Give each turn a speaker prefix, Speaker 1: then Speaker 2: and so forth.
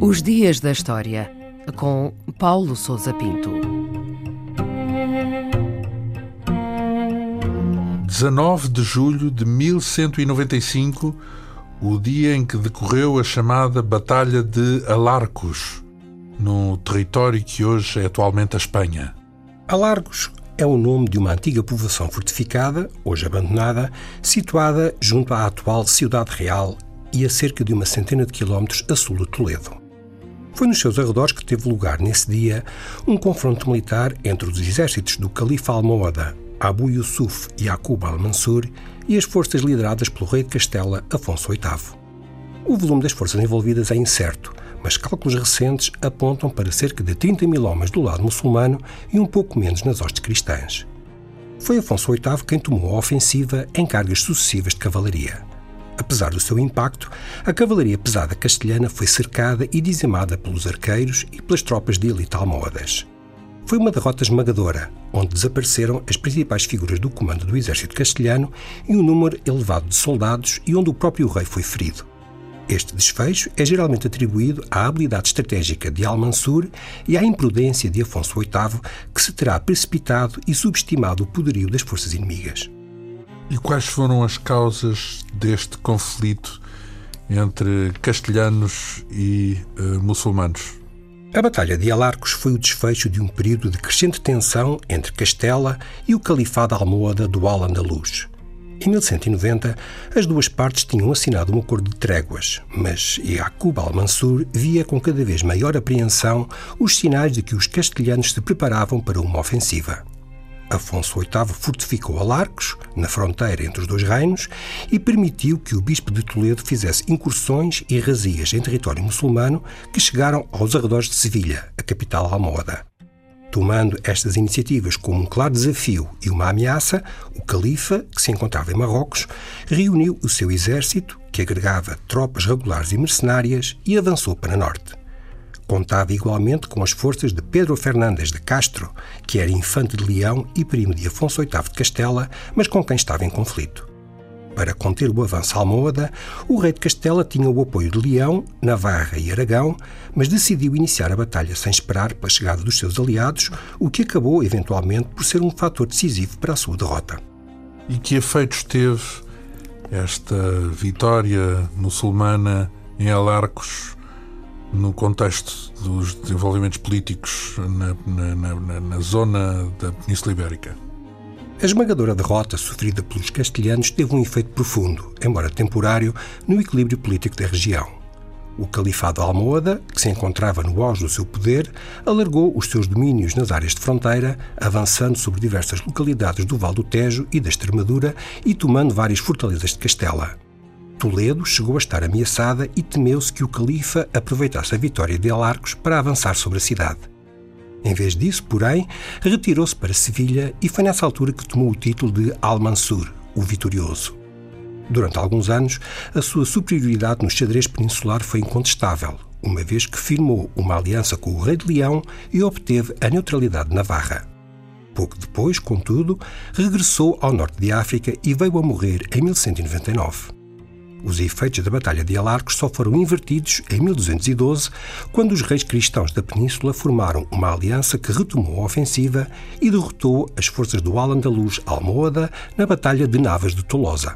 Speaker 1: Os Dias da História, com Paulo Souza Pinto.
Speaker 2: 19 de julho de 1195, o dia em que decorreu a chamada Batalha de Alarcos, no território que hoje é atualmente a Espanha.
Speaker 3: Alargos é o nome de uma antiga povoação fortificada, hoje abandonada, situada junto à atual Cidade Real e a cerca de uma centena de quilómetros a sul de Toledo. Foi nos seus arredores que teve lugar, nesse dia, um confronto militar entre os exércitos do califa almohada Abu Yusuf e Yaqub al-Mansur e as forças lideradas pelo rei de Castela, Afonso VIII. O volume das forças envolvidas é incerto, mas cálculos recentes apontam para cerca de 30 mil homens do lado muçulmano e um pouco menos nas hostes cristãs. Foi Afonso VIII quem tomou a ofensiva em cargas sucessivas de cavalaria. Apesar do seu impacto, a cavalaria pesada castelhana foi cercada e dizimada pelos arqueiros e pelas tropas de elite almohadas. Foi uma derrota esmagadora, onde desapareceram as principais figuras do comando do exército castelhano e um número elevado de soldados e onde o próprio rei foi ferido. Este desfecho é geralmente atribuído à habilidade estratégica de Al-Mansur e à imprudência de Afonso VIII, que se terá precipitado e subestimado o poderio das forças inimigas.
Speaker 2: E quais foram as causas deste conflito entre castelhanos e uh, muçulmanos?
Speaker 3: A Batalha de Alarcos foi o desfecho de um período de crescente tensão entre Castela e o Califado Almohada do Al-Andalus. Em 1190, as duas partes tinham assinado um acordo de tréguas, mas Yaqub al-Mansur via com cada vez maior apreensão os sinais de que os castelhanos se preparavam para uma ofensiva. Afonso VIII fortificou Alarcos, na fronteira entre os dois reinos, e permitiu que o bispo de Toledo fizesse incursões e razias em território muçulmano que chegaram aos arredores de Sevilha, a capital almohada. Tomando estas iniciativas como um claro desafio e uma ameaça, o califa, que se encontrava em Marrocos, reuniu o seu exército, que agregava tropas regulares e mercenárias, e avançou para norte. Contava igualmente com as forças de Pedro Fernandes de Castro, que era infante de Leão e primo de Afonso VIII de Castela, mas com quem estava em conflito. Para conter o avanço almohada, o rei de Castela tinha o apoio de Leão, Navarra e Aragão, mas decidiu iniciar a batalha sem esperar pela chegada dos seus aliados, o que acabou, eventualmente, por ser um fator decisivo para a sua derrota.
Speaker 2: E que efeitos teve esta vitória muçulmana em Alarcos no contexto dos desenvolvimentos políticos na, na, na, na zona da Península Ibérica.
Speaker 3: A esmagadora derrota sofrida pelos castelhanos teve um efeito profundo, embora temporário, no equilíbrio político da região. O Califado Almohada, que se encontrava no auge do seu poder, alargou os seus domínios nas áreas de fronteira, avançando sobre diversas localidades do Val do Tejo e da Extremadura e tomando várias fortalezas de Castela. Toledo chegou a estar ameaçada e temeu-se que o califa aproveitasse a vitória de Alarcos para avançar sobre a cidade. Em vez disso, porém, retirou-se para Sevilha e foi nessa altura que tomou o título de Al-Mansur, o vitorioso. Durante alguns anos, a sua superioridade no xadrez peninsular foi incontestável, uma vez que firmou uma aliança com o rei de Leão e obteve a neutralidade de Navarra. Pouco depois, contudo, regressou ao norte de África e veio a morrer em 1199. Os efeitos da Batalha de Alarcos só foram invertidos em 1212, quando os reis cristãos da península formaram uma aliança que retomou a ofensiva e derrotou as forças do Al-Andalus Almohada na Batalha de Navas de Tolosa.